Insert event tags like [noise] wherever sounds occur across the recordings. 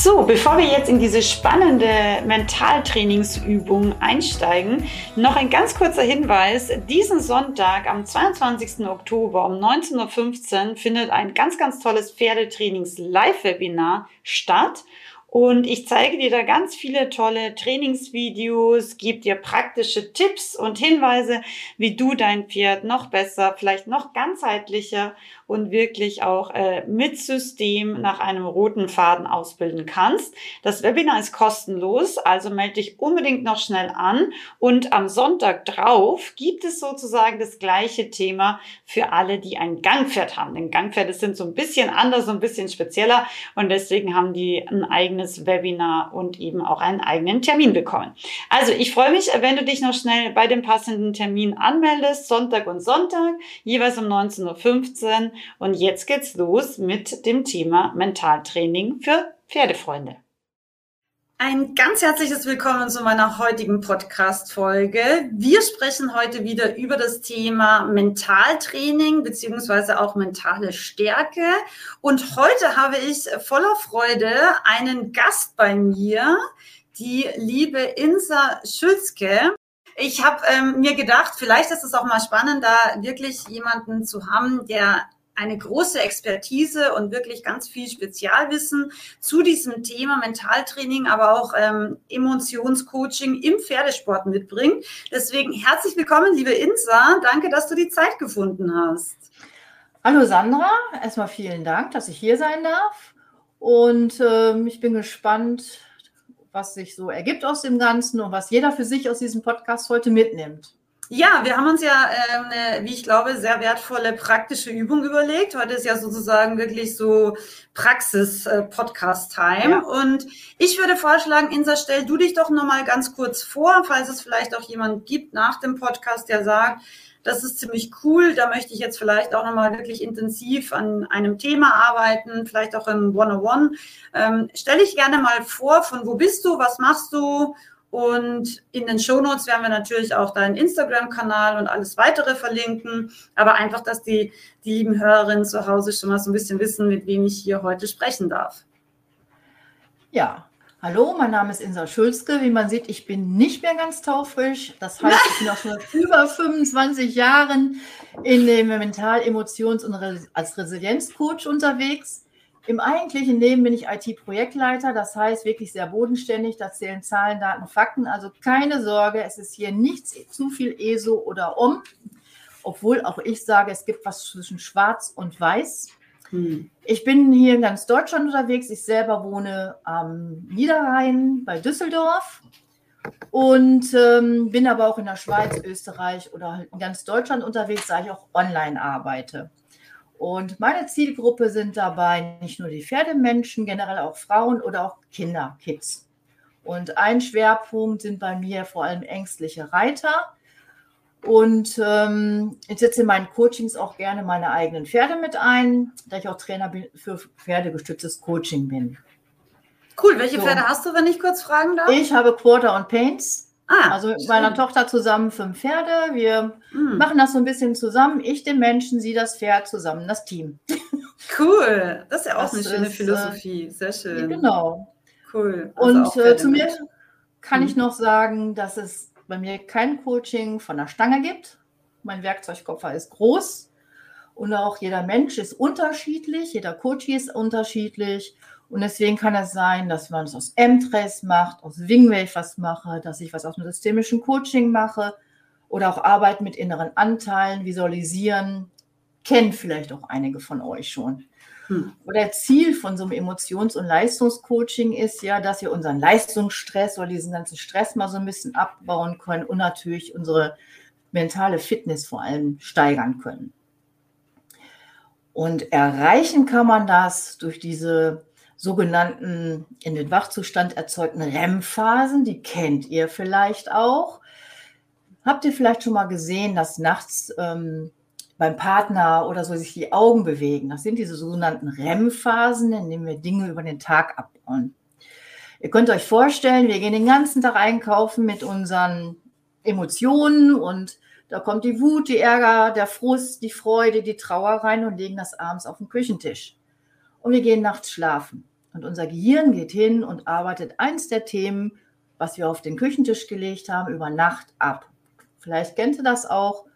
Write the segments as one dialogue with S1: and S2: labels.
S1: So, bevor wir jetzt in diese spannende Mentaltrainingsübung einsteigen, noch ein ganz kurzer Hinweis. Diesen Sonntag am 22. Oktober um 19.15 Uhr findet ein ganz, ganz tolles Pferdetrainings-Live-Webinar statt. Und ich zeige dir da ganz viele tolle Trainingsvideos, gebe dir praktische Tipps und Hinweise, wie du dein Pferd noch besser, vielleicht noch ganzheitlicher und wirklich auch äh, mit System nach einem roten Faden ausbilden kannst. Das Webinar ist kostenlos, also melde dich unbedingt noch schnell an. Und am Sonntag drauf gibt es sozusagen das gleiche Thema für alle, die ein Gangpferd haben. Denn Gangpferde sind so ein bisschen anders, so ein bisschen spezieller und deswegen haben die ein eigenes Webinar und eben auch einen eigenen Termin bekommen. Also ich freue mich, wenn du dich noch schnell bei dem passenden Termin anmeldest, Sonntag und Sonntag, jeweils um 19.15 Uhr. Und jetzt geht's los mit dem Thema Mentaltraining für Pferdefreunde. Ein ganz herzliches Willkommen zu meiner heutigen Podcast-Folge. Wir sprechen heute wieder über das Thema Mentaltraining beziehungsweise auch mentale Stärke. Und heute habe ich voller Freude einen Gast bei mir, die liebe Insa Schützke. Ich habe ähm, mir gedacht, vielleicht ist es auch mal spannend, da wirklich jemanden zu haben, der eine große Expertise und wirklich ganz viel Spezialwissen zu diesem Thema Mentaltraining, aber auch ähm, Emotionscoaching im Pferdesport mitbringt. Deswegen herzlich willkommen, liebe Insa. Danke, dass du die Zeit gefunden hast.
S2: Hallo Sandra, erstmal vielen Dank, dass ich hier sein darf. Und ähm, ich bin gespannt, was sich so ergibt aus dem Ganzen und was jeder für sich aus diesem Podcast heute mitnimmt.
S1: Ja, wir haben uns ja, ähm, eine, wie ich glaube, sehr wertvolle praktische Übung überlegt. Heute ist ja sozusagen wirklich so Praxis-Podcast-Time. Äh, ja. Und ich würde vorschlagen, Insa, stell du dich doch nochmal ganz kurz vor, falls es vielleicht auch jemand gibt nach dem Podcast, der sagt, das ist ziemlich cool, da möchte ich jetzt vielleicht auch nochmal wirklich intensiv an einem Thema arbeiten, vielleicht auch im One-on-One. Ähm, stell dich gerne mal vor, von wo bist du, was machst du und in den Shownotes werden wir natürlich auch deinen Instagram-Kanal und alles weitere verlinken. Aber einfach, dass die, die lieben Hörerinnen zu Hause schon mal so ein bisschen wissen, mit wem ich hier heute sprechen darf.
S2: Ja, hallo, mein Name ist Insa Schulzke. Wie man sieht, ich bin nicht mehr ganz taufrisch. Das heißt, ich bin auch schon über 25 Jahren in dem Mental-, Emotions- und als Resilienzcoach unterwegs. Im eigentlichen Leben bin ich IT-Projektleiter, das heißt wirklich sehr bodenständig, da zählen Zahlen, Daten, Fakten. Also keine Sorge, es ist hier nichts zu viel ESO oder um, obwohl auch ich sage, es gibt was zwischen Schwarz und Weiß. Hm. Ich bin hier in ganz Deutschland unterwegs. Ich selber wohne am Niederrhein bei Düsseldorf und ähm, bin aber auch in der Schweiz, Österreich oder in ganz Deutschland unterwegs, da ich auch online arbeite. Und meine Zielgruppe sind dabei nicht nur die Pferdemenschen, generell auch Frauen oder auch Kinder, Kids. Und ein Schwerpunkt sind bei mir vor allem ängstliche Reiter. Und ähm, ich setze in meinen Coachings auch gerne meine eigenen Pferde mit ein, da ich auch Trainer für pferdegestütztes Coaching bin.
S1: Cool. Welche so. Pferde hast du, wenn ich kurz fragen darf?
S2: Ich habe Quarter und Paints. Ah, also mit meiner Tochter zusammen fünf Pferde. Wir hm. machen das so ein bisschen zusammen. Ich den Menschen, sie das Pferd, zusammen das Team.
S1: Cool. Das ist ja auch das eine schöne ist, äh, Philosophie. Sehr schön.
S2: Genau. Cool. Also Und äh, zu mir kann hm. ich noch sagen, dass es bei mir kein Coaching von der Stange gibt. Mein Werkzeugkoffer ist groß und auch jeder Mensch ist unterschiedlich, jeder Coach ist unterschiedlich. Und deswegen kann es sein, dass man es aus M-Trace macht, aus Wingwave was mache, dass ich was aus dem systemischen Coaching mache oder auch Arbeit mit inneren Anteilen, visualisieren. Kennen vielleicht auch einige von euch schon. Hm. Oder Ziel von so einem Emotions- und Leistungscoaching ist ja, dass wir unseren Leistungsstress oder diesen ganzen Stress mal so ein bisschen abbauen können und natürlich unsere mentale Fitness vor allem steigern können. Und erreichen kann man das durch diese sogenannten in den Wachzustand erzeugten REM-Phasen, die kennt ihr vielleicht auch. Habt ihr vielleicht schon mal gesehen, dass nachts ähm, beim Partner oder so sich die Augen bewegen. Das sind diese sogenannten REM-Phasen, in denen wir Dinge über den Tag abbauen. Ihr könnt euch vorstellen, wir gehen den ganzen Tag einkaufen mit unseren Emotionen und da kommt die Wut, die Ärger, der Frust, die Freude, die Trauer rein und legen das abends auf den Küchentisch. Und wir gehen nachts schlafen. Und unser Gehirn geht hin und arbeitet eins der Themen, was wir auf den Küchentisch gelegt haben, über Nacht ab. Vielleicht kennt ihr das auch.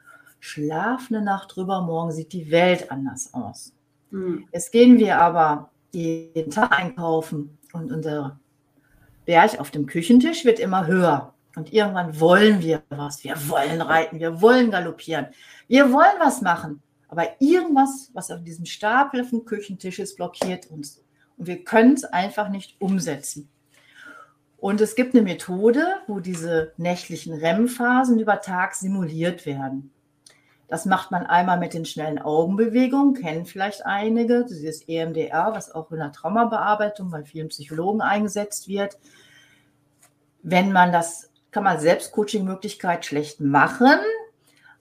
S2: Schlaf eine Nacht drüber, morgen sieht die Welt anders aus. Mhm. Jetzt gehen wir aber jeden Tag einkaufen und unser Berg auf dem Küchentisch wird immer höher. Und irgendwann wollen wir was. Wir wollen reiten, wir wollen galoppieren, wir wollen was machen. Aber irgendwas, was auf diesem Stapel dem Küchentisch ist, blockiert uns. Wir können es einfach nicht umsetzen. Und es gibt eine Methode, wo diese nächtlichen REM-Phasen über Tag simuliert werden. Das macht man einmal mit den schnellen Augenbewegungen, kennen vielleicht einige, dieses EMDR, was auch in der Traumabearbeitung bei vielen Psychologen eingesetzt wird. Wenn man das, kann man Selbstcoaching-Möglichkeit schlecht machen,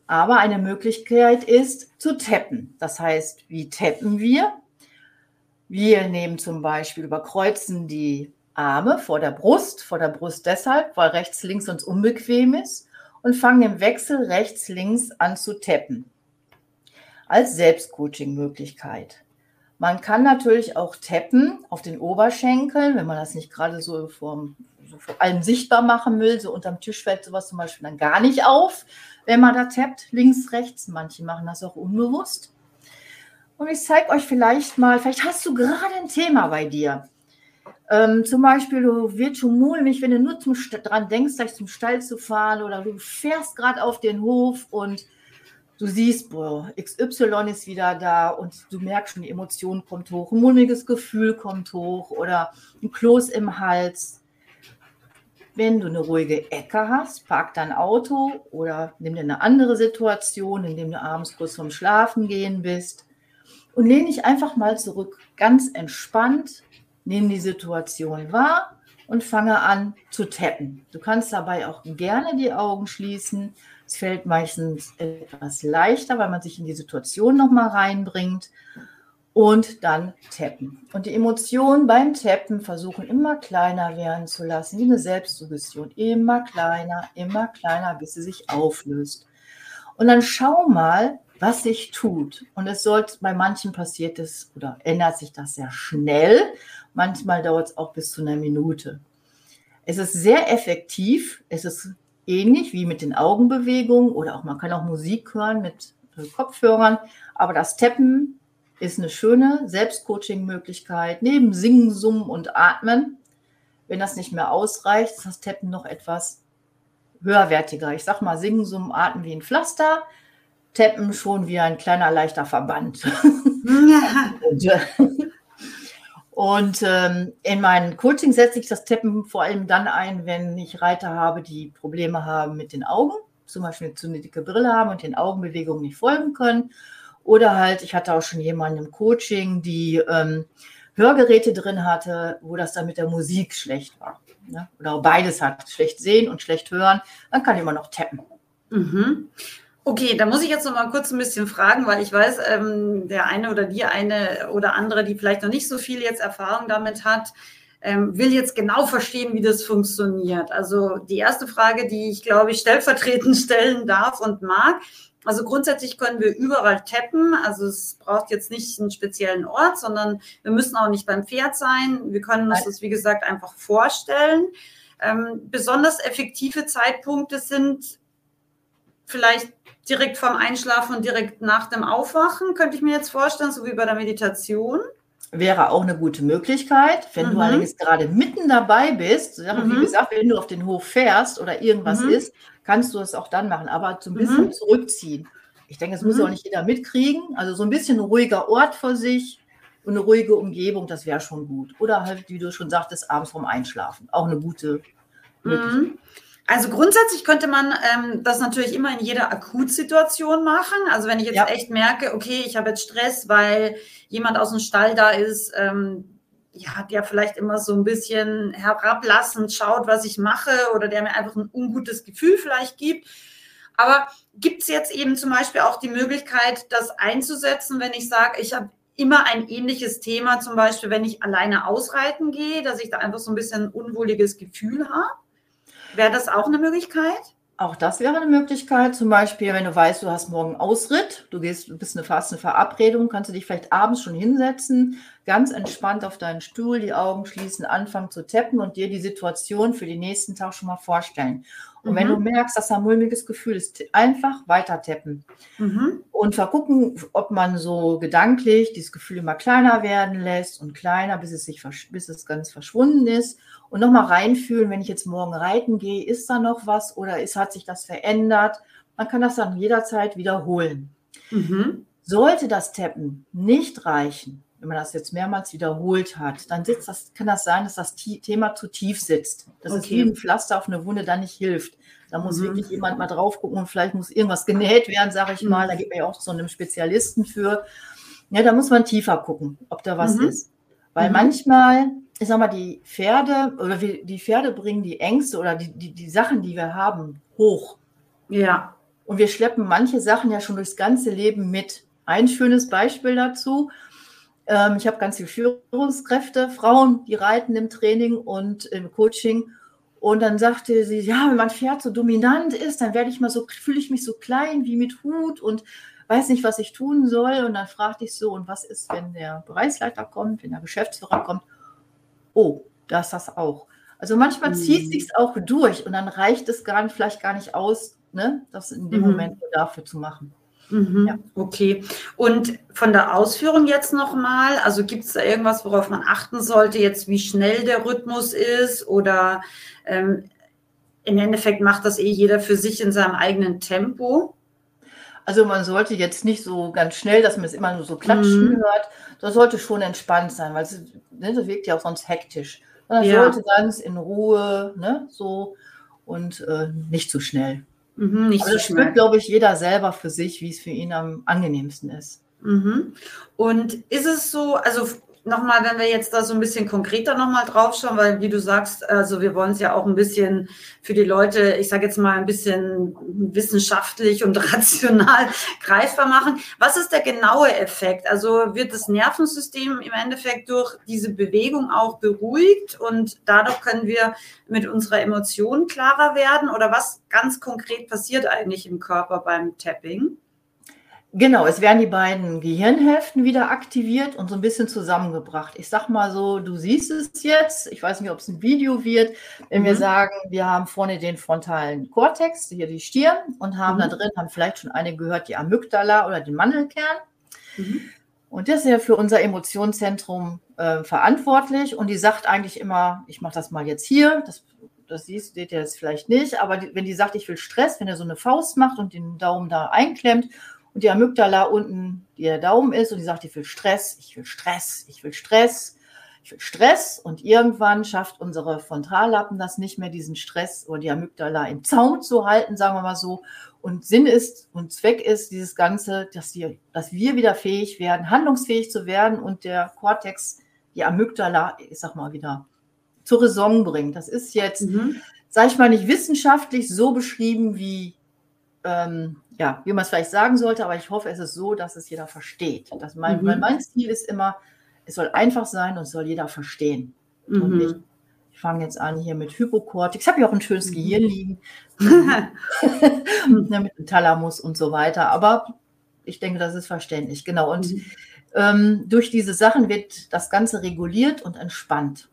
S2: aber eine Möglichkeit ist zu tappen. Das heißt, wie tappen wir? Wir nehmen zum Beispiel, überkreuzen die Arme vor der Brust, vor der Brust deshalb, weil rechts, links uns unbequem ist und fangen im Wechsel rechts, links an zu tappen. Als Selbstcoaching-Möglichkeit. Man kann natürlich auch tappen auf den Oberschenkeln, wenn man das nicht gerade so, vor, so vor allem sichtbar machen will. So unterm Tisch fällt sowas zum Beispiel dann gar nicht auf, wenn man da tappt, links, rechts. Manche machen das auch unbewusst. Und ich zeige euch vielleicht mal, vielleicht hast du gerade ein Thema bei dir. Ähm, zum Beispiel, du wirst schon mulmig, wenn du nur zum, dran denkst, gleich zum Stall zu fahren oder du fährst gerade auf den Hof und du siehst, boah, XY ist wieder da und du merkst schon, die Emotion kommt hoch, ein mulmiges Gefühl kommt hoch oder ein Kloß im Hals. Wenn du eine ruhige Ecke hast, park dein Auto oder nimm dir eine andere Situation, indem du abends kurz vorm Schlafen gehen bist und lehne dich einfach mal zurück, ganz entspannt nehme die Situation wahr und fange an zu tappen. Du kannst dabei auch gerne die Augen schließen. Es fällt meistens etwas leichter, weil man sich in die Situation nochmal reinbringt und dann tappen. Und die Emotionen beim Tappen versuchen immer kleiner werden zu lassen, wie eine Selbstsuggestion. Immer kleiner, immer kleiner, bis sie sich auflöst. Und dann schau mal, was sich tut. Und es sollte, bei manchen passiert es oder ändert sich das sehr schnell. Manchmal dauert es auch bis zu einer Minute. Es ist sehr effektiv. Es ist ähnlich wie mit den Augenbewegungen oder auch man kann auch Musik hören mit äh, Kopfhörern. Aber das Tappen ist eine schöne Selbstcoaching-Möglichkeit neben Singen, Summen und Atmen. Wenn das nicht mehr ausreicht, ist das Tappen noch etwas höherwertiger. Ich sage mal, Singen, Summen, Atmen wie ein Pflaster, Tappen schon wie ein kleiner leichter Verband. Ja. [laughs] und, äh, und ähm, in meinen Coaching setze ich das Tappen vor allem dann ein, wenn ich Reiter habe, die Probleme haben mit den Augen, zum Beispiel zu eine dicke Brille haben und den Augenbewegungen nicht folgen können. Oder halt, ich hatte auch schon jemanden im Coaching, die ähm, Hörgeräte drin hatte, wo das dann mit der Musik schlecht war. Ne? Oder beides hat, schlecht sehen und schlecht hören, dann kann ich immer noch tappen.
S1: Mhm. Okay, da muss ich jetzt noch mal kurz ein bisschen fragen, weil ich weiß, ähm, der eine oder die eine oder andere, die vielleicht noch nicht so viel jetzt Erfahrung damit hat, ähm, will jetzt genau verstehen, wie das funktioniert. Also die erste Frage, die ich glaube ich stellvertretend [laughs] stellen darf und mag. Also grundsätzlich können wir überall tappen. Also es braucht jetzt nicht einen speziellen Ort, sondern wir müssen auch nicht beim Pferd sein. Wir können uns das, wie gesagt, einfach vorstellen. Ähm, besonders effektive Zeitpunkte sind vielleicht direkt vorm Einschlafen und direkt nach dem Aufwachen, könnte ich mir jetzt vorstellen, so wie bei der Meditation.
S2: Wäre auch eine gute Möglichkeit, wenn mhm. du allerdings gerade mitten dabei bist. Mhm. Wie gesagt, wenn du auf den Hof fährst oder irgendwas mhm. ist, kannst du es auch dann machen, aber so ein bisschen mhm. zurückziehen. Ich denke, das muss mhm. auch nicht jeder mitkriegen. Also so ein bisschen ein ruhiger Ort für sich und eine ruhige Umgebung, das wäre schon gut. Oder halt, wie du schon sagtest, abends vorm Einschlafen. Auch eine gute mhm. Möglichkeit.
S1: Also grundsätzlich könnte man ähm, das natürlich immer in jeder Akutsituation machen. Also wenn ich jetzt ja. echt merke, okay, ich habe jetzt Stress, weil jemand aus dem Stall da ist, ähm, ja, der vielleicht immer so ein bisschen herablassend schaut, was ich mache oder der mir einfach ein ungutes Gefühl vielleicht gibt. Aber gibt es jetzt eben zum Beispiel auch die Möglichkeit, das einzusetzen, wenn ich sage, ich habe immer ein ähnliches Thema, zum Beispiel, wenn ich alleine ausreiten gehe, dass ich da einfach so ein bisschen ein unwohliges Gefühl habe? Wäre das auch eine Möglichkeit?
S2: Auch das wäre eine Möglichkeit. Zum Beispiel, wenn du weißt, du hast morgen Ausritt, du gehst, du bist eine fast eine Verabredung, kannst du dich vielleicht abends schon hinsetzen, ganz entspannt auf deinen Stuhl, die Augen schließen, anfangen zu tappen und dir die Situation für den nächsten Tag schon mal vorstellen. Und mhm. wenn du merkst, dass da ein mulmiges Gefühl ist, einfach weiter tappen. Mhm. Und vergucken, ob man so gedanklich dieses Gefühl immer kleiner werden lässt und kleiner, bis es sich bis es ganz verschwunden ist und nochmal reinfühlen, wenn ich jetzt morgen reiten gehe, ist da noch was oder ist, hat sich das verändert? Man kann das dann jederzeit wiederholen. Mhm. Sollte das Tappen nicht reichen, wenn man das jetzt mehrmals wiederholt hat, dann sitzt das, kann das sein, dass das Thema zu tief sitzt. Dass okay. es wie ein Pflaster auf eine Wunde dann nicht hilft. Da muss mhm. wirklich jemand mal drauf gucken und vielleicht muss irgendwas genäht werden, sage ich mal. Da gibt man ja auch so einen Spezialisten für. Ja, da muss man tiefer gucken, ob da was mhm. ist. Weil mhm. manchmal ich sag mal, die Pferde oder wir, die Pferde bringen die Ängste oder die, die, die Sachen, die wir haben, hoch.
S1: Ja.
S2: Und wir schleppen manche Sachen ja schon durchs ganze Leben mit. Ein schönes Beispiel dazu. Ähm, ich habe ganz viele Führungskräfte, Frauen, die reiten im Training und im Coaching. Und dann sagte sie, ja, wenn mein Pferd so dominant ist, dann werde ich mal so, fühle ich mich so klein wie mit Hut und weiß nicht, was ich tun soll. Und dann fragte ich so, und was ist, wenn der Bereichsleiter kommt, wenn der Geschäftsführer kommt? oh, da ist das auch. Also manchmal mhm. zieht es sich auch durch und dann reicht es gar nicht, vielleicht gar nicht aus, ne, das in dem mhm. Moment dafür zu machen.
S1: Mhm, ja. Okay. Und von der Ausführung jetzt nochmal, also gibt es da irgendwas, worauf man achten sollte, jetzt wie schnell der Rhythmus ist oder ähm, im Endeffekt macht das eh jeder für sich in seinem eigenen Tempo?
S2: Also man sollte jetzt nicht so ganz schnell, dass man es immer nur so klatschen mhm. hört. Das sollte schon entspannt sein, weil es, ne, das wirkt ja auch sonst hektisch. Man ja. sollte ganz in Ruhe, ne, so und äh, nicht zu schnell. Mhm, nicht Aber das so spürt, glaube ich, jeder selber für sich, wie es für ihn am angenehmsten ist.
S1: Mhm. Und ist es so, also nochmal, wenn wir jetzt da so ein bisschen konkreter nochmal drauf schauen, weil wie du sagst, also wir wollen es ja auch ein bisschen für die Leute, ich sage jetzt mal ein bisschen wissenschaftlich und [laughs] rational greifbar machen. Was ist der genaue Effekt? Also wird das Nervensystem im Endeffekt durch diese Bewegung auch beruhigt und dadurch können wir mit unserer Emotion klarer werden? Oder was ganz konkret passiert eigentlich im Körper beim Tapping?
S2: Genau, es werden die beiden Gehirnhälften wieder aktiviert und so ein bisschen zusammengebracht. Ich sag mal so, du siehst es jetzt, ich weiß nicht, ob es ein Video wird, wenn mhm. wir sagen, wir haben vorne den frontalen Kortex, hier die Stirn und haben mhm. da drin, haben vielleicht schon eine gehört, die Amygdala oder den Mandelkern. Mhm. Und das ist ja für unser Emotionszentrum äh, verantwortlich und die sagt eigentlich immer, ich mache das mal jetzt hier, das das siehst, seht ihr jetzt vielleicht nicht, aber die, wenn die sagt, ich will Stress, wenn er so eine Faust macht und den Daumen da einklemmt und die Amygdala unten, die der Daumen ist und die sagt, ich will Stress, ich will Stress, ich will Stress, ich will Stress und irgendwann schafft unsere Frontallappen das nicht mehr, diesen Stress oder die Amygdala im Zaum zu halten, sagen wir mal so. Und Sinn ist und Zweck ist dieses Ganze, dass wir, dass wir wieder fähig werden, handlungsfähig zu werden und der Cortex, die Amygdala, ich sag mal wieder, zur Raison bringt. Das ist jetzt, mhm. sag ich mal, nicht wissenschaftlich so beschrieben wie ähm, ja, wie man es vielleicht sagen sollte, aber ich hoffe, es ist so, dass es jeder versteht. Dass mein, mhm. mein Ziel ist immer, es soll einfach sein und es soll jeder verstehen. Mhm. Und ich, ich fange jetzt an hier mit Hypokortex. Ich habe ja auch ein schönes mhm. Gehirn liegen. [laughs] mit dem Thalamus und so weiter. Aber ich denke, das ist verständlich. Genau. Und mhm. ähm, durch diese Sachen wird das Ganze reguliert und entspannt.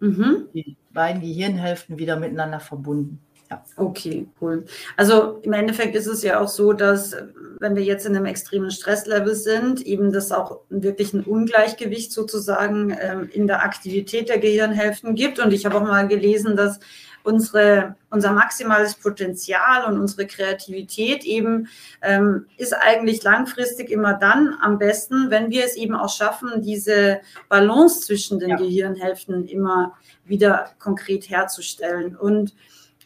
S2: Mhm. Die beiden Gehirnhälften wieder miteinander verbunden.
S1: Ja. Okay, cool. Also im Endeffekt ist es ja auch so, dass wenn wir jetzt in einem extremen Stresslevel sind, eben das auch wirklich ein Ungleichgewicht sozusagen ähm, in der Aktivität der Gehirnhälften gibt. Und ich habe auch mal gelesen, dass unsere, unser maximales Potenzial und unsere Kreativität eben ähm, ist eigentlich langfristig immer dann am besten, wenn wir es eben auch schaffen, diese Balance zwischen den ja. Gehirnhälften immer wieder konkret herzustellen. Und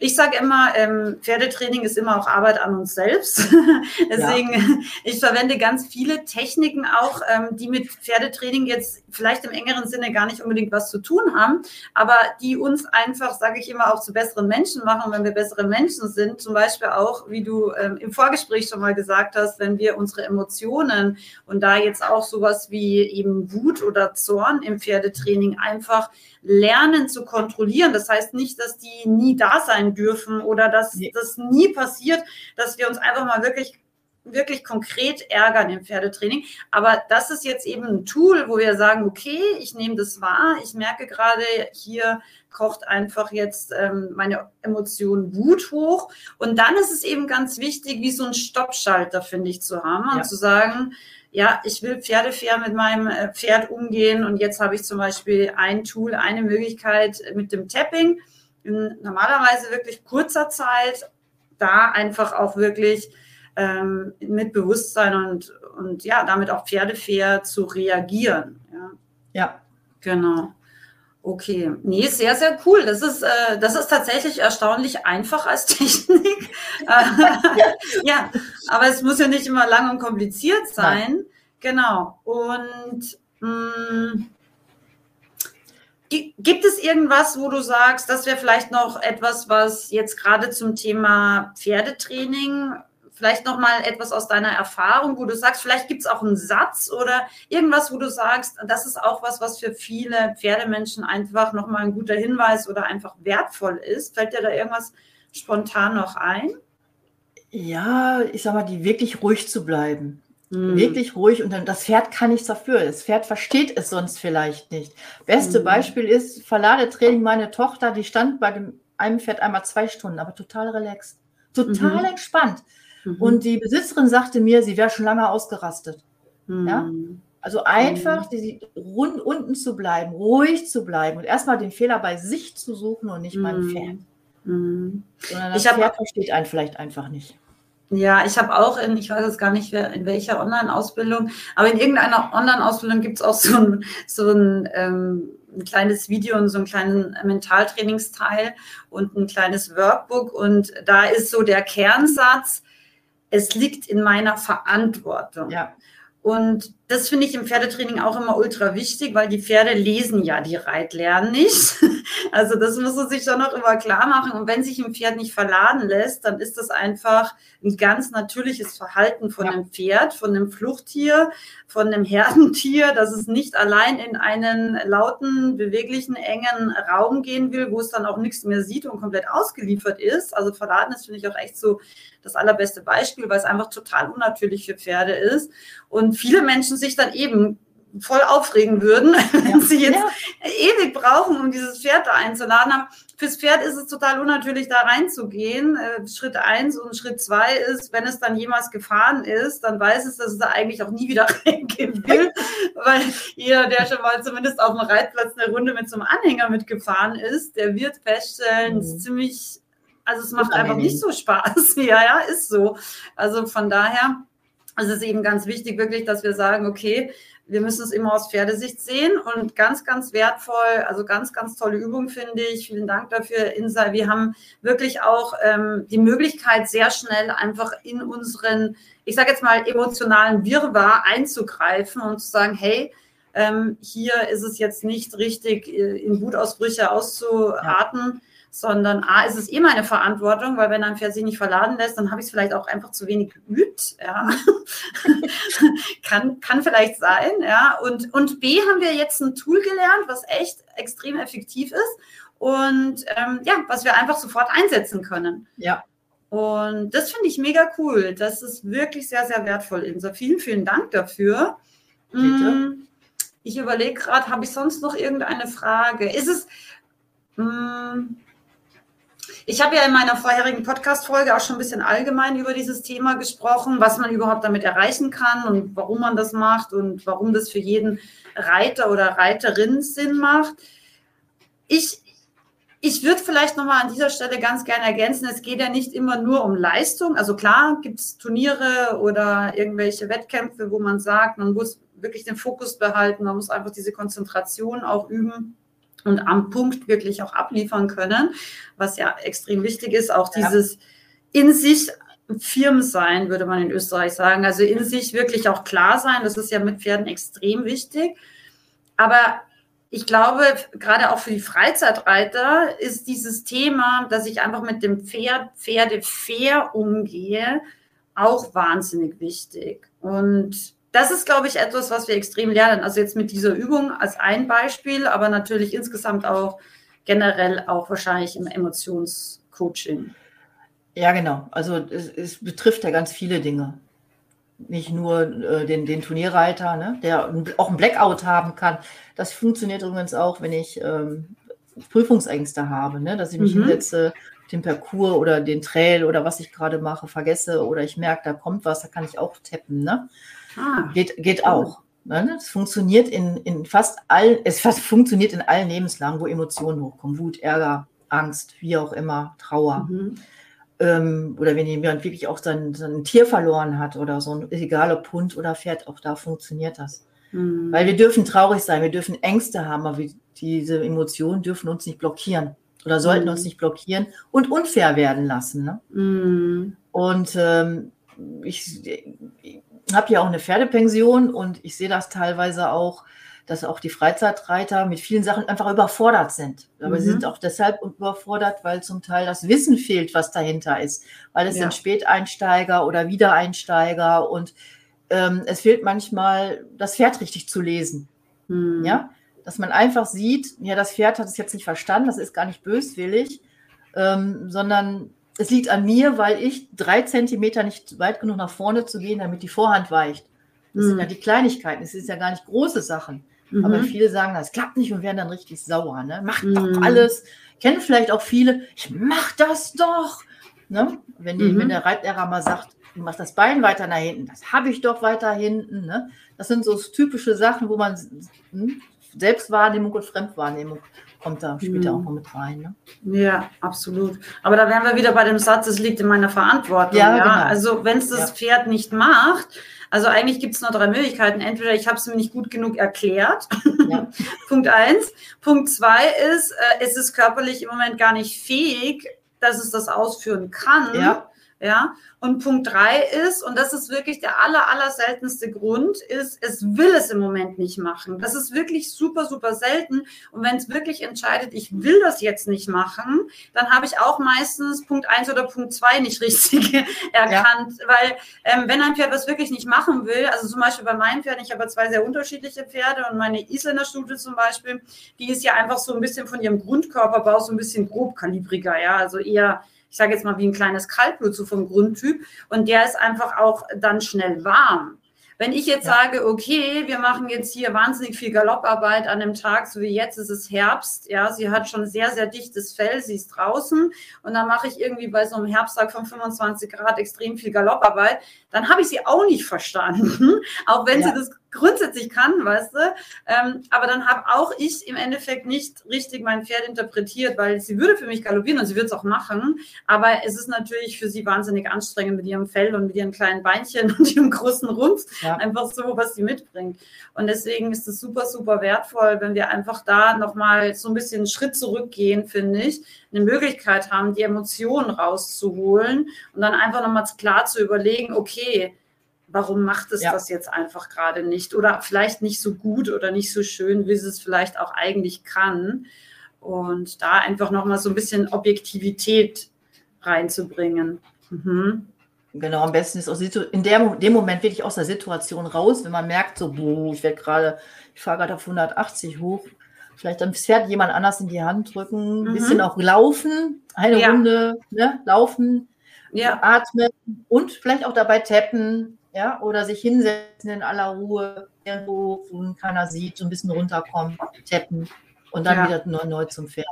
S1: Ich sage immer, ähm, Pferdetraining ist immer auch Arbeit an uns selbst. [laughs] Deswegen, ja. ich verwende ganz viele Techniken auch, ähm, die mit Pferdetraining jetzt vielleicht im engeren Sinne gar nicht unbedingt was zu tun haben, aber die uns einfach, sage ich immer, auch zu besseren Menschen machen, wenn wir bessere Menschen sind. Zum Beispiel auch, wie du ähm, im Vorgespräch schon mal gesagt hast, wenn wir unsere Emotionen und da jetzt auch sowas wie eben Wut oder Zorn im Pferdetraining einfach lernen zu kontrollieren. Das heißt nicht, dass die nie da sein dürfen oder dass nee. das nie passiert, dass wir uns einfach mal wirklich wirklich konkret ärgern im Pferdetraining. Aber das ist jetzt eben ein Tool, wo wir sagen, okay, ich nehme das wahr, ich merke gerade, hier kocht einfach jetzt ähm, meine Emotion Wut hoch. Und dann ist es eben ganz wichtig, wie so ein Stoppschalter, finde ich, zu haben und ja. zu sagen, ja, ich will pferdefair mit meinem äh, Pferd umgehen und jetzt habe ich zum Beispiel ein Tool, eine Möglichkeit mit dem Tapping in normalerweise wirklich kurzer Zeit da einfach auch wirklich ähm, mit Bewusstsein und, und ja, damit auch pferdefair zu reagieren. Ja.
S2: ja.
S1: Genau. Okay, nee, sehr, sehr cool. Das ist, äh, das ist tatsächlich erstaunlich einfach als [laughs] Technik. ja. ja, aber es muss ja nicht immer lang und kompliziert sein. Nein. Genau. Und mh, mm, gibt es irgendwas, wo du sagst, das wäre vielleicht noch etwas, was jetzt gerade zum Thema Pferdetraining vielleicht noch mal etwas aus deiner Erfahrung, wo du sagst, vielleicht gibt es auch einen Satz oder irgendwas, wo du sagst, das ist auch was, was für viele Pferdemenschen einfach noch mal ein guter Hinweis oder einfach wertvoll ist. Fällt dir da irgendwas spontan noch ein?
S2: Ja, ich sag mal, die wirklich ruhig zu bleiben. Mhm. Wirklich ruhig und dann das Pferd kann nichts dafür. Das Pferd versteht es sonst vielleicht nicht. Beste mhm. Beispiel ist Verladetraining. Meine Tochter, die stand bei dem einem Pferd einmal zwei Stunden, aber total relaxed, total mhm. entspannt. Mhm. Und die Besitzerin sagte mir, sie wäre schon lange ausgerastet. Mhm. Ja? Also einfach mhm. die, rund unten zu bleiben, ruhig zu bleiben und erstmal den Fehler bei sich zu suchen und nicht beim mhm. Pferd. Mhm. Sondern das ich Pferd versteht einen vielleicht einfach nicht.
S1: Ja, ich habe auch in, ich weiß jetzt gar nicht, in welcher Online-Ausbildung, aber in irgendeiner Online-Ausbildung gibt es auch so ein, so ein, ähm, ein kleines Video und so einen kleinen Mentaltrainingsteil und ein kleines Workbook. Und da ist so der Kernsatz, es liegt in meiner Verantwortung. Ja. Und das finde ich im Pferdetraining auch immer ultra wichtig, weil die Pferde lesen ja die Reitlernen nicht. [laughs] Also das muss man sich schon noch immer klar machen. Und wenn sich ein Pferd nicht verladen lässt, dann ist das einfach ein ganz natürliches Verhalten von ja. einem Pferd, von einem Fluchttier, von einem Herdentier, dass es nicht allein in einen lauten, beweglichen, engen Raum gehen will, wo es dann auch nichts mehr sieht und komplett ausgeliefert ist. Also verladen ist, finde ich, auch echt so das allerbeste Beispiel, weil es einfach total unnatürlich für Pferde ist. Und viele Menschen sich dann eben voll aufregen würden, [laughs] wenn ja. sie jetzt ja. ewig brauchen, um dieses Pferd da einzuladen. Aber fürs Pferd ist es total unnatürlich, da reinzugehen. Äh, Schritt eins und Schritt zwei ist, wenn es dann jemals gefahren ist, dann weiß es, dass es da eigentlich auch nie wieder [laughs] reingehen will, weil jeder, der schon mal zumindest auf dem Reitplatz eine Runde mit so einem Anhänger mitgefahren ist, der wird feststellen, mhm. es ist ziemlich, also es macht einfach nicht so Spaß. [laughs] ja, ja, ist so. Also von daher, es ist eben ganz wichtig wirklich, dass wir sagen, okay, wir müssen es immer aus Pferdesicht sehen und ganz, ganz wertvoll, also ganz, ganz tolle Übung finde ich. Vielen Dank dafür, Insa. Wir haben wirklich auch ähm, die Möglichkeit, sehr schnell einfach in unseren, ich sage jetzt mal, emotionalen Wirrwarr einzugreifen und zu sagen, hey, ähm, hier ist es jetzt nicht richtig, äh, in Wutausbrüche auszuarten. Ja sondern A, ist es eh meine Verantwortung, weil wenn ein Pferd sich nicht verladen lässt, dann habe ich es vielleicht auch einfach zu wenig geübt. Ja. [laughs] kann, kann vielleicht sein, ja. Und, und B, haben wir jetzt ein Tool gelernt, was echt extrem effektiv ist und ähm, ja, was wir einfach sofort einsetzen können.
S2: Ja.
S1: Und das finde ich mega cool. Das ist wirklich sehr, sehr wertvoll, Insa. Vielen, vielen Dank dafür. Bitte. Mm, ich überlege gerade, habe ich sonst noch irgendeine Frage? Ist es, mh, mm, ich habe ja in meiner vorherigen Podcast-Folge auch schon ein bisschen allgemein über dieses Thema gesprochen, was man überhaupt damit erreichen kann und warum man das macht und warum das für jeden Reiter oder Reiterin Sinn macht. Ich, ich würde vielleicht nochmal an dieser Stelle ganz gerne ergänzen, es geht ja nicht immer nur um Leistung. Also klar gibt es Turniere oder irgendwelche Wettkämpfe, wo man sagt, man muss wirklich den Fokus behalten, man muss einfach diese Konzentration auch üben. Und am Punkt wirklich auch abliefern können, was ja extrem wichtig ist, auch dieses in sich firm sein, würde man in Österreich sagen. Also in sich wirklich auch klar sein, das ist ja mit Pferden extrem wichtig. Aber ich glaube, gerade auch für die Freizeitreiter ist dieses Thema, dass ich einfach mit dem Pferd, Pferde fair umgehe, auch wahnsinnig wichtig. Und das ist, glaube ich, etwas, was wir extrem lernen. Also jetzt mit dieser Übung als ein Beispiel, aber natürlich insgesamt auch generell auch wahrscheinlich im Emotionscoaching.
S2: Ja, genau. Also es, es betrifft ja ganz viele Dinge. Nicht nur äh, den, den Turnierreiter, ne, der auch ein Blackout haben kann. Das funktioniert übrigens auch, wenn ich ähm, Prüfungsängste habe, ne, dass ich mich mhm. hinsetze, den Parcours oder den Trail oder was ich gerade mache vergesse oder ich merke, da kommt was, da kann ich auch tappen. Ne? Ah. Geht, geht auch. Ne? Es funktioniert in, in fast allen, es fast [laughs] funktioniert in allen Lebenslagen, wo Emotionen hochkommen. Wut, Ärger, Angst, wie auch immer, Trauer. Mhm. Ähm, oder wenn jemand wirklich auch sein, sein Tier verloren hat oder so, egal ob Hund oder Pferd, auch da funktioniert das. Mhm. Weil wir dürfen traurig sein, wir dürfen Ängste haben, aber wir, diese Emotionen dürfen uns nicht blockieren oder sollten mhm. uns nicht blockieren und unfair werden lassen. Ne? Mhm. Und ähm, ich, habe ja auch eine Pferdepension und ich sehe das teilweise auch, dass auch die Freizeitreiter mit vielen Sachen einfach überfordert sind. Aber mhm. sie sind auch deshalb überfordert, weil zum Teil das Wissen fehlt, was dahinter ist. Weil es ja. sind Späteinsteiger oder Wiedereinsteiger und ähm, es fehlt manchmal, das Pferd richtig zu lesen. Mhm. Ja, dass man einfach sieht, ja, das Pferd hat es jetzt nicht verstanden, das ist gar nicht böswillig, ähm, sondern es liegt an mir, weil ich drei Zentimeter nicht weit genug nach vorne zu gehen, damit die Vorhand weicht. Das mhm. sind ja die Kleinigkeiten, es sind ja gar nicht große Sachen. Mhm. Aber viele sagen, das klappt nicht und werden dann richtig sauer. Ne? Macht mhm. doch alles. Kennen vielleicht auch viele, ich mach das doch. Ne? Wenn, die, wenn mhm. der Reitlehrer mal sagt, du machst das Bein weiter nach hinten, das habe ich doch weiter hinten. Ne? Das sind so typische Sachen, wo man hm, Selbstwahrnehmung und Fremdwahrnehmung kommt da später mhm. auch noch mit rein.
S1: Ne? Ja, absolut. Aber da wären wir wieder bei dem Satz, es liegt in meiner Verantwortung. Ja, ja? Genau. Also wenn es das ja. Pferd nicht macht, also eigentlich gibt es nur drei Möglichkeiten. Entweder ich habe es mir nicht gut genug erklärt. Ja. [laughs] Punkt eins. Punkt zwei ist, äh, es ist körperlich im Moment gar nicht fähig, dass es das ausführen kann. Ja. Ja. Und Punkt drei ist, und das ist wirklich der aller, aller seltenste Grund, ist, es will es im Moment nicht machen. Das ist wirklich super, super selten. Und wenn es wirklich entscheidet, ich will das jetzt nicht machen, dann habe ich auch meistens Punkt eins oder Punkt zwei nicht richtig [laughs] erkannt. Ja. Weil ähm, wenn ein Pferd was wirklich nicht machen will, also zum Beispiel bei meinen Pferden, ich habe zwei sehr unterschiedliche Pferde und meine Isländer Stute zum Beispiel, die ist ja einfach so ein bisschen von ihrem Grundkörperbau so ein bisschen grobkalibriger, ja, also eher ich sage jetzt mal wie ein kleines Kaltblut, so vom Grundtyp. Und der ist einfach auch dann schnell warm. Wenn ich jetzt ja. sage, okay, wir machen jetzt hier wahnsinnig viel Galopparbeit an dem Tag, so wie jetzt ist es Herbst, ja, sie hat schon sehr, sehr dichtes Fell, sie ist draußen und dann mache ich irgendwie bei so einem Herbsttag von 25 Grad extrem viel Galopparbeit, dann habe ich sie auch nicht verstanden, [laughs] auch wenn ja. sie das grundsätzlich kann, weißt du. Ähm, aber dann habe auch ich im Endeffekt nicht richtig mein Pferd interpretiert, weil sie würde für mich galoppieren und sie wird es auch machen. Aber es ist natürlich für sie wahnsinnig anstrengend mit ihrem Fell und mit ihren kleinen Beinchen [laughs] und ihrem großen Rumpf. Ja. Einfach so, was sie mitbringt. Und deswegen ist es super, super wertvoll, wenn wir einfach da nochmal so ein bisschen einen Schritt zurückgehen, finde ich. Eine Möglichkeit haben, die Emotionen rauszuholen und dann einfach nochmal klar zu überlegen, okay, warum macht es ja. das jetzt einfach gerade nicht oder vielleicht nicht so gut oder nicht so schön, wie es es vielleicht auch eigentlich kann. Und da einfach nochmal so ein bisschen Objektivität reinzubringen. Mhm.
S2: Genau, am besten ist auch in der, dem Moment wirklich aus der Situation raus, wenn man merkt, so, boah, ich werde gerade, ich fahre gerade auf 180 hoch, vielleicht dann Pferd jemand anders in die Hand drücken, ein mhm. bisschen auch laufen, eine ja. Runde ne, laufen, ja. atmen und vielleicht auch dabei tappen, ja, oder sich hinsetzen in aller Ruhe, irgendwo, wo keiner sieht, so ein bisschen runterkommen, tappen und dann ja. wieder neu, neu zum Pferd.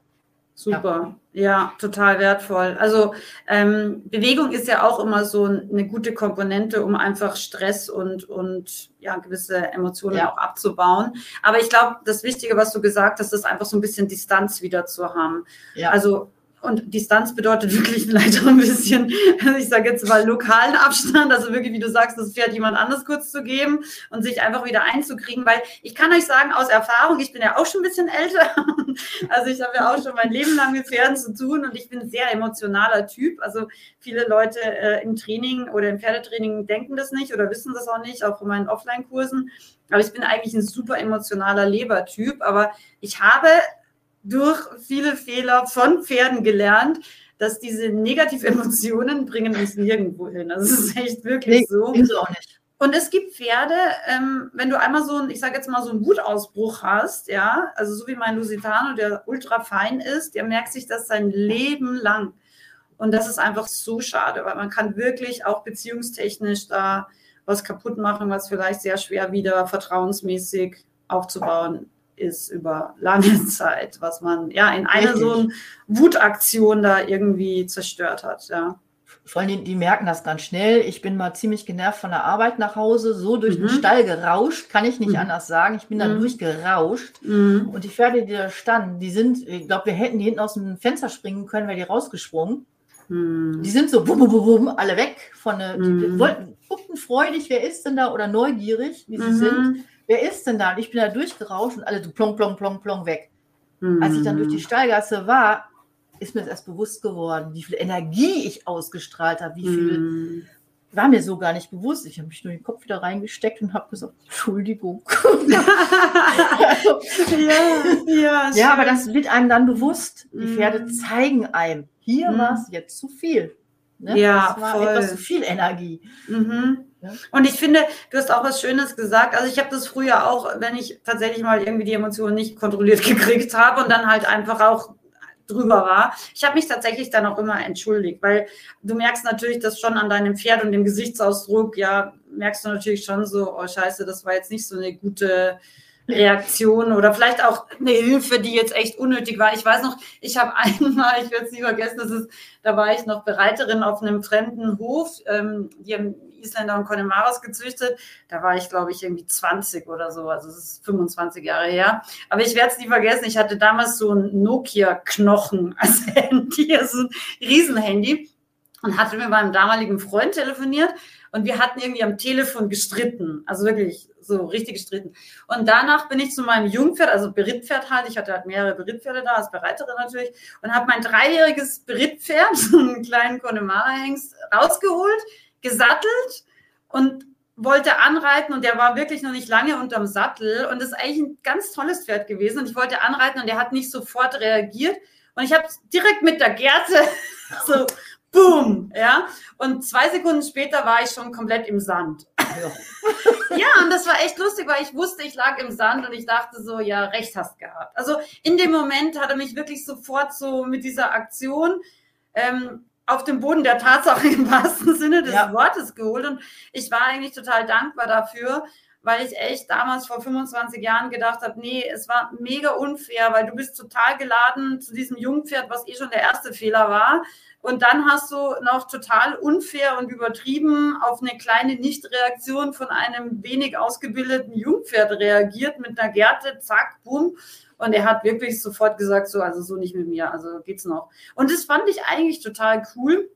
S1: Super, ja. ja, total wertvoll. Also ähm, Bewegung ist ja auch immer so eine gute Komponente, um einfach Stress und, und ja, gewisse Emotionen ja. auch abzubauen. Aber ich glaube, das Wichtige, was du gesagt hast, ist einfach so ein bisschen Distanz wieder zu haben. Ja. Also und Distanz bedeutet wirklich auch ein bisschen, ich sage jetzt mal lokalen Abstand, also wirklich, wie du sagst, das Pferd jemand anders kurz zu geben und sich einfach wieder einzukriegen, weil ich kann euch sagen, aus Erfahrung, ich bin ja auch schon ein bisschen älter, [laughs] also ich habe ja auch schon mein Leben lang mit Pferden zu tun und ich bin ein sehr emotionaler Typ, also viele Leute äh, im Training oder im Pferdetraining denken das nicht oder wissen das auch nicht, auch von meinen Offline-Kursen, aber ich bin eigentlich ein super emotionaler Lebertyp, aber ich habe durch viele Fehler von Pferden gelernt, dass diese Negativemotionen [laughs] bringen uns nirgendwo hin. Also es ist echt wirklich nee, so. Auch nicht. Und es gibt Pferde, ähm, wenn du einmal so ein, ich sage jetzt mal so einen Wutausbruch hast, ja, also so wie mein Lusitano, der ultra fein ist, der merkt sich das sein Leben lang. Und das ist einfach so schade, weil man kann wirklich auch beziehungstechnisch da was kaputt machen, was vielleicht sehr schwer wieder vertrauensmäßig aufzubauen ist über lange Zeit, was man ja in einer so eine Wutaktion da irgendwie zerstört hat, ja.
S2: Vor allem, die merken das ganz schnell. Ich bin mal ziemlich genervt von der Arbeit nach Hause, so durch mhm. den Stall gerauscht, kann ich nicht mhm. anders sagen. Ich bin dann mhm. durchgerauscht. Mhm. Und die Pferde, die da standen, die sind, ich glaube, wir hätten die hinten aus dem Fenster springen können, wäre die rausgesprungen. Mhm. Die sind so bum, bum, bum, alle weg von mhm. wollten, guckten freudig, wer ist denn da oder neugierig, wie sie sind wer ist denn da? Und ich bin da durchgerauscht und alle so plong, plong, plong, plong weg. Mhm. Als ich dann durch die Stallgasse war, ist mir das erst bewusst geworden, wie viel Energie ich ausgestrahlt habe, wie viel. Mhm. War mir so gar nicht bewusst. Ich habe mich nur den Kopf wieder reingesteckt und habe gesagt, Entschuldigung. [laughs] also, ja, ja, ja, aber das wird einem dann bewusst. Die Pferde mhm. zeigen einem, hier mhm. war es jetzt zu viel.
S1: Ne? Ja,
S2: das war voll. etwas zu viel Energie.
S1: Mhm. Und ich finde, du hast auch was Schönes gesagt. Also ich habe das früher auch, wenn ich tatsächlich mal irgendwie die Emotionen nicht kontrolliert [laughs] gekriegt habe und dann halt einfach auch drüber war. Ich habe mich tatsächlich dann auch immer entschuldigt, weil du merkst natürlich das schon an deinem Pferd und dem Gesichtsausdruck, ja, merkst du natürlich schon so, oh scheiße, das war jetzt nicht so eine gute Reaktion oder vielleicht auch eine Hilfe, die jetzt echt unnötig war. Ich weiß noch, ich habe [laughs] einmal, ich werde es nie vergessen, das ist, da war ich noch Bereiterin auf einem fremden Hof, ähm, die haben Isländer und Conemaras gezüchtet. Da war ich, glaube ich, irgendwie 20 oder so. Also es ist 25 Jahre her. Aber ich werde es nie vergessen. Ich hatte damals so ein Nokia-Knochen [laughs] als Handy, also ein Riesenhandy und hatte mit meinem damaligen Freund telefoniert und wir hatten irgendwie am Telefon gestritten. Also wirklich so richtig gestritten. Und danach bin ich zu meinem Jungpferd, also Berittpferd halt, ich hatte halt mehrere Berittpferde da, als Bereiterin natürlich, und habe mein dreijähriges Berittpferd, [laughs] einen kleinen Connemara-Hengst, rausgeholt, gesattelt und wollte anreiten. Und der war wirklich noch nicht lange unterm Sattel. Und das ist eigentlich ein ganz tolles Pferd gewesen. Und ich wollte anreiten und der hat nicht sofort reagiert. Und ich habe direkt mit der Gerte [laughs] so boom, ja und zwei Sekunden später war ich schon komplett im Sand. Ja. [laughs] ja, und das war echt lustig, weil ich wusste, ich lag im Sand und ich dachte so, ja, recht hast gehabt. Also in dem Moment hat er mich wirklich sofort so mit dieser Aktion ähm, auf dem Boden der Tatsache [laughs] im wahrsten Sinne des ja. Wortes geholt. Und ich war eigentlich total dankbar dafür, weil ich echt damals vor 25 Jahren gedacht habe, nee, es war mega unfair, weil du bist total geladen zu diesem Jungpferd, was eh schon der erste Fehler war. Und dann hast du noch total unfair und übertrieben auf eine kleine Nichtreaktion von einem wenig ausgebildeten Jungpferd reagiert mit einer Gerte, zack, bumm. Und er hat wirklich sofort gesagt, so, also so nicht mit mir, also geht's noch. Und das fand ich eigentlich total cool.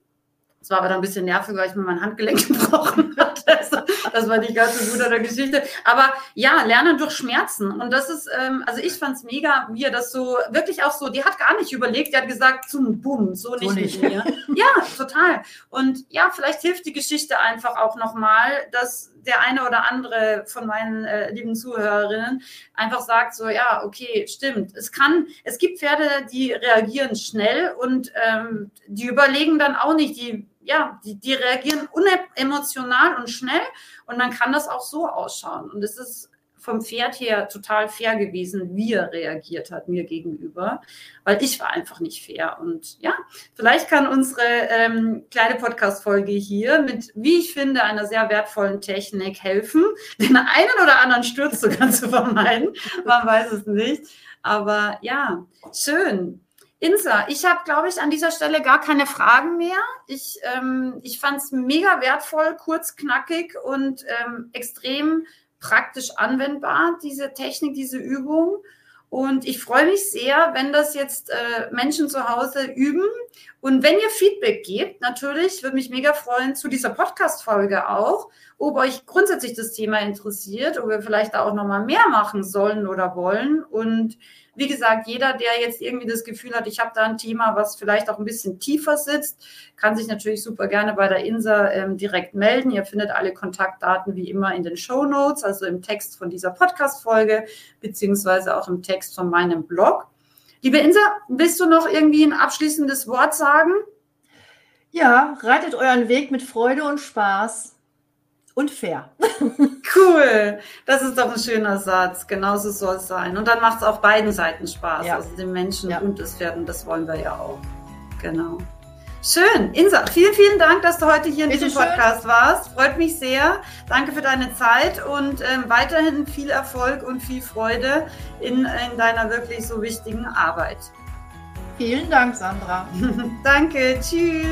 S1: Das war aber dann ein bisschen nervig, weil ich mir mein Handgelenk [laughs] gebrochen hatte. Also, das war nicht ganz so gut an der Geschichte. Aber ja, lernen durch Schmerzen. Und das ist, ähm, also ich fand es mega, wie er das so, wirklich auch so, die hat gar nicht überlegt, die hat gesagt, zum Bumm, so nicht, so nicht. mit mir. Ja, total. Und ja, vielleicht hilft die Geschichte einfach auch nochmal, dass der eine oder andere von meinen äh, lieben Zuhörerinnen einfach sagt so, ja, okay, stimmt. Es kann, es gibt Pferde, die reagieren schnell und ähm, die überlegen dann auch nicht, die ja, die, die reagieren unemotional und schnell und dann kann das auch so ausschauen. Und es ist vom Pferd her total fair gewesen, wie er reagiert hat mir gegenüber, weil ich war einfach nicht fair. Und ja, vielleicht kann unsere ähm, kleine Podcast-Folge hier mit, wie ich finde, einer sehr wertvollen Technik helfen, [laughs] den einen oder anderen Sturz sogar zu vermeiden. [laughs] Man weiß es nicht. Aber ja, schön. Insa, ich habe, glaube ich, an dieser Stelle gar keine Fragen mehr. Ich, ähm, ich fand es mega wertvoll, kurz, knackig und ähm, extrem praktisch anwendbar, diese Technik, diese Übung. Und ich freue mich sehr, wenn das jetzt äh, Menschen zu Hause üben. Und wenn ihr Feedback gebt, natürlich, würde mich mega freuen zu dieser Podcast-Folge auch, ob euch grundsätzlich das Thema interessiert, ob wir vielleicht da auch nochmal mehr machen sollen oder wollen. Und wie gesagt, jeder, der jetzt irgendwie das Gefühl hat, ich habe da ein Thema, was vielleicht auch ein bisschen tiefer sitzt, kann sich natürlich super gerne bei der INSA ähm, direkt melden. Ihr findet alle Kontaktdaten wie immer in den Show Notes, also im Text von dieser Podcast-Folge, beziehungsweise auch im Text von meinem Blog. Liebe Insa, willst du noch irgendwie ein abschließendes Wort sagen?
S2: Ja, reitet euren Weg mit Freude und Spaß und fair. [laughs]
S1: Cool. Das ist doch ein schöner Satz. Genauso soll es sein. Und dann macht es auf beiden Seiten Spaß. Ja. Also den Menschen ja. und das Pferden. Das wollen wir ja auch. Genau. Schön. Insa, vielen, vielen Dank, dass du heute hier in Bitte diesem Podcast schön. warst. Freut mich sehr. Danke für deine Zeit und ähm, weiterhin viel Erfolg und viel Freude in, in deiner wirklich so wichtigen Arbeit.
S2: Vielen Dank, Sandra. [laughs]
S1: Danke. Tschüss.